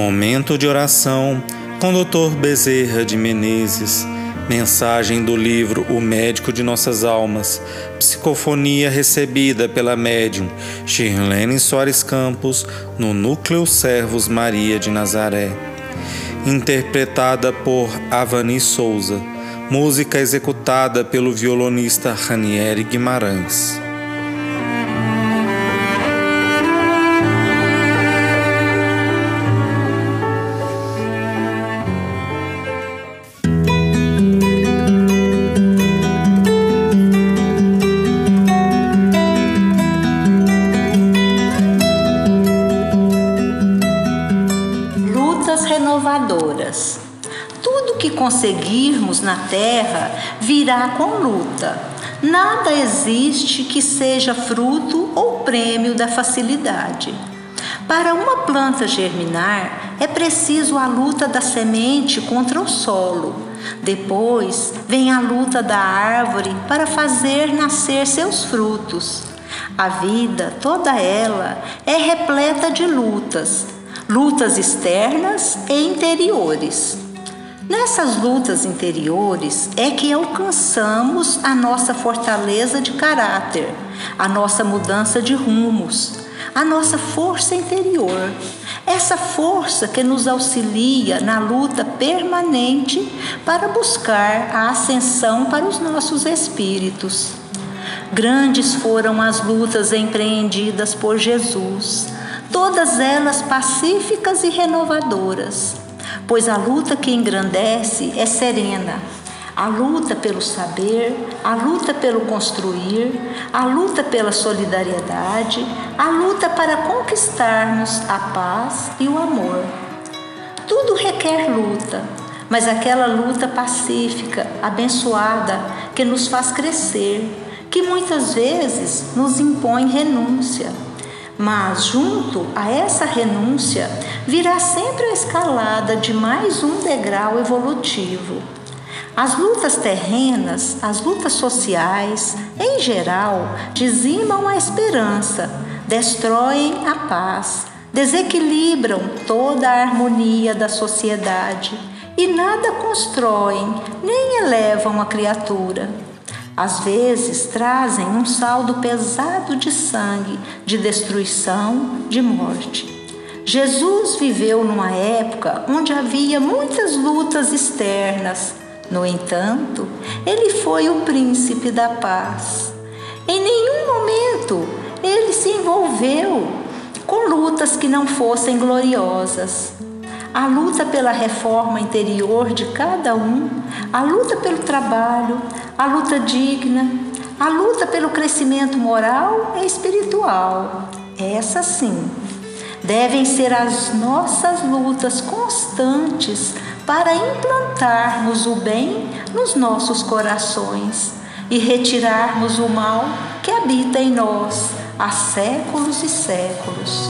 Momento de oração com Dr. Bezerra de Menezes. Mensagem do livro O Médico de Nossas Almas. Psicofonia recebida pela médium Shirlene Soares Campos no Núcleo Servos Maria de Nazaré. Interpretada por Avani Souza. Música executada pelo violonista Ranieri Guimarães. Tudo que conseguirmos na terra virá com luta. Nada existe que seja fruto ou prêmio da facilidade. Para uma planta germinar, é preciso a luta da semente contra o solo. Depois vem a luta da árvore para fazer nascer seus frutos. A vida, toda ela, é repleta de lutas, lutas externas e interiores. Nessas lutas interiores é que alcançamos a nossa fortaleza de caráter, a nossa mudança de rumos, a nossa força interior. Essa força que nos auxilia na luta permanente para buscar a ascensão para os nossos espíritos. Grandes foram as lutas empreendidas por Jesus todas elas pacíficas e renovadoras, pois a luta que engrandece é serena. A luta pelo saber, a luta pelo construir, a luta pela solidariedade, a luta para conquistarmos a paz e o amor. Tudo requer luta, mas aquela luta pacífica, abençoada, que nos faz crescer, que muitas vezes nos impõe renúncia mas, junto a essa renúncia, virá sempre a escalada de mais um degrau evolutivo. As lutas terrenas, as lutas sociais, em geral, dizimam a esperança, destroem a paz, desequilibram toda a harmonia da sociedade e nada constroem nem elevam a criatura às vezes trazem um saldo pesado de sangue, de destruição, de morte. Jesus viveu numa época onde havia muitas lutas externas. No entanto, ele foi o príncipe da paz. Em nenhum momento ele se envolveu com lutas que não fossem gloriosas a luta pela reforma interior de cada um, a luta pelo trabalho, a luta digna, a luta pelo crescimento moral e espiritual. Essa sim devem ser as nossas lutas constantes para implantarmos o bem nos nossos corações e retirarmos o mal que habita em nós há séculos e séculos.